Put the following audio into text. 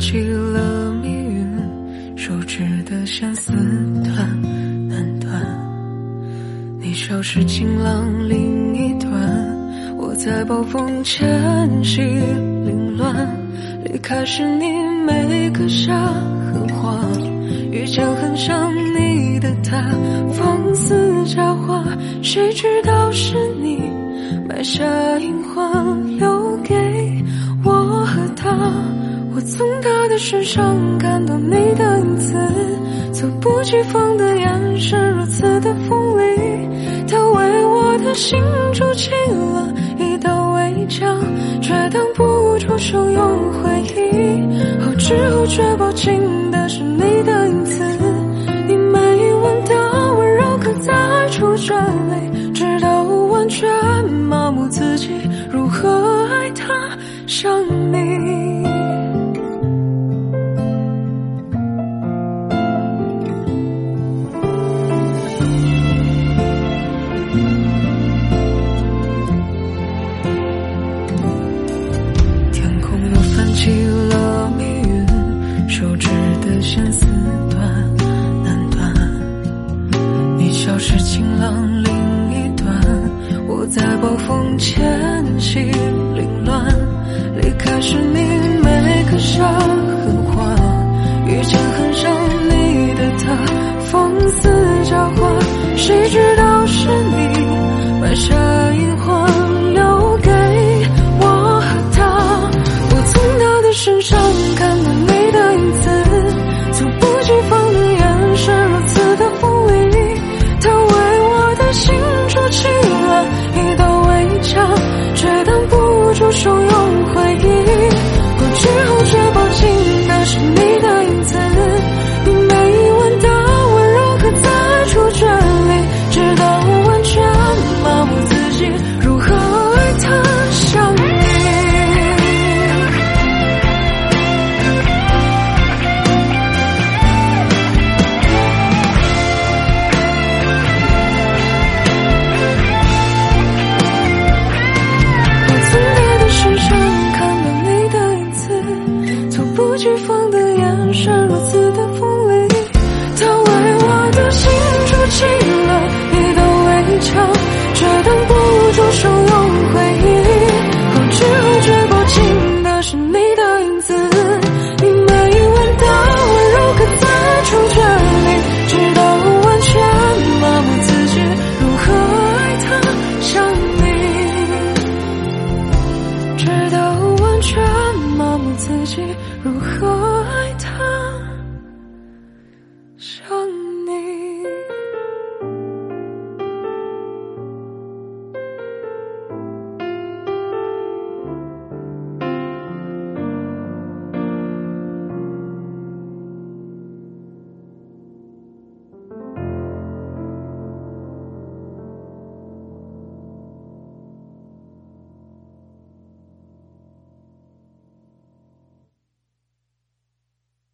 起了密云，手指的相思断难断。你消失晴朗另一端，我在暴风前夕凌乱。离开时你没搁下狠话，遇见很像你的他，放肆假话，谁知道是你埋下隐患，留给我和他。我从他的身上看到你的影子，猝不及防的眼神如此的锋利，他为我的心筑起了一道围墙，却挡不住汹涌回忆。后知后觉抱紧的是你的影子，你每一吻的温柔刻在触觉里，直到完全麻木自己如何爱他像风前夕凌乱。离开时你没刻下狠话，遇见很像你的他，放肆假话，谁知道是你埋下隐猝不及防的眼神如此的锋利，他为我的心筑起了一道围墙，却挡不住汹涌回忆。后知后觉抱紧的是你的影子，你每一吻的温柔刻在触觉里，直到完全麻木自己如何爱他像你。直到完全麻木自己如何爱他伤